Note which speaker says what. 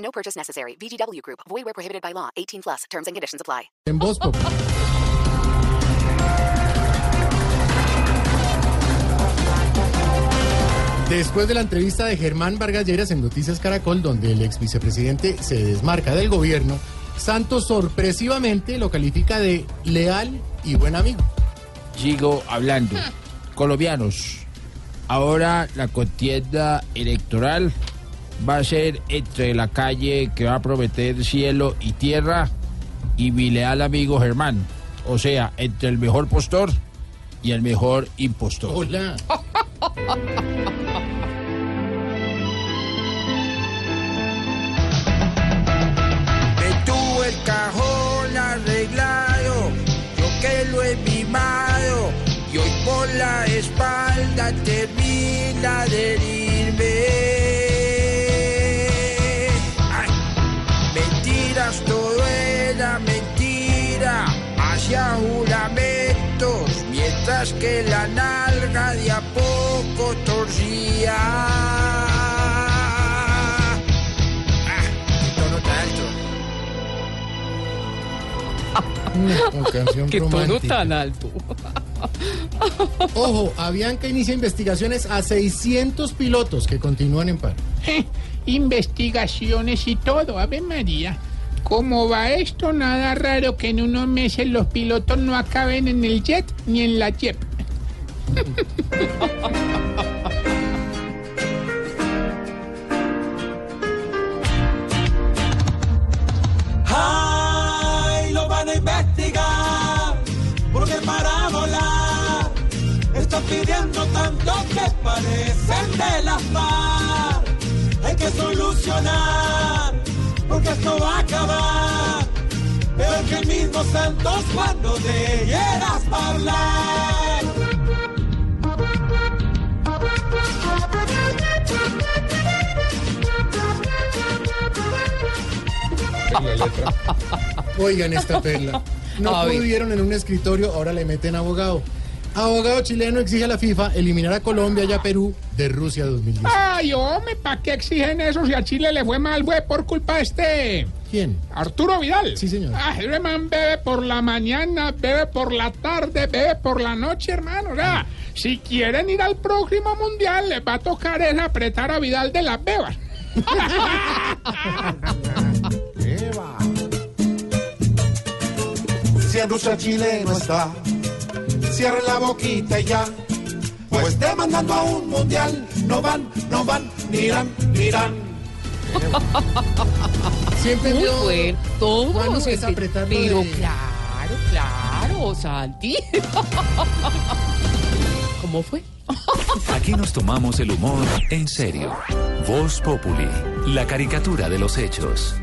Speaker 1: No purchase necessary. VGW Group. Void where prohibited by law. 18 plus. Terms and conditions apply.
Speaker 2: En Voz. Después de la entrevista de Germán Vargas Lleras en Noticias Caracol, donde el ex vicepresidente se desmarca del gobierno, Santos sorpresivamente lo califica de leal y buen amigo.
Speaker 3: Sigo hablando. Colombianos, ahora la contienda electoral va a ser entre la calle que va a prometer cielo y tierra y mi leal amigo Germán. O sea, entre el mejor postor y el mejor impostor.
Speaker 2: Hola.
Speaker 4: Me tuvo el cajón arreglado, yo que lo he mimado, y hoy por la espalda termina de herirme. Hacia juramentos, mientras que la nalga de a poco torcía. Ah, qué tono tan alto.
Speaker 2: Una canción
Speaker 5: Qué tono tan alto.
Speaker 2: Ojo, Avianca inicia investigaciones a 600 pilotos que continúan en paro.
Speaker 6: Investigaciones y todo, Ave María. ¿Cómo va esto? Nada raro que en unos meses los pilotos no acaben en el jet ni en la JEP.
Speaker 4: ¡Ay! Lo van a investigar, porque para volar están pidiendo tanto que parecen de la FARC. Hay que solucionar, porque esto va a acabar. Peor que el mismo Santos cuando de hieras hablar.
Speaker 2: Oigan esta perla. No pudieron en un escritorio, ahora le meten abogado. Abogado chileno exige a la FIFA eliminar a Colombia y a Perú de Rusia 2010.
Speaker 6: Ay, hombre, ¿para qué exigen eso si a Chile le fue mal, güey, por culpa de este
Speaker 2: ¿Quién?
Speaker 6: Arturo Vidal?
Speaker 2: Sí, señor.
Speaker 6: Ay, ese man bebe por la mañana, bebe por la tarde, bebe por la noche, hermano. O sea, si quieren ir al próximo mundial, les va a tocar es apretar a Vidal de las bebas.
Speaker 4: Si en Rusia Chile no está, cierren la boquita y ya. Pues demandando a un mundial, no van, no van, ni irán, ni irán.
Speaker 2: Siempre
Speaker 5: Muy bueno. Todo.
Speaker 2: Juan, es
Speaker 5: este,
Speaker 2: apretarlo
Speaker 5: Pero
Speaker 2: de-
Speaker 5: claro, claro, Santi. ¿Cómo fue?
Speaker 7: Aquí nos tomamos el humor en serio. Voz Populi, la caricatura de los hechos.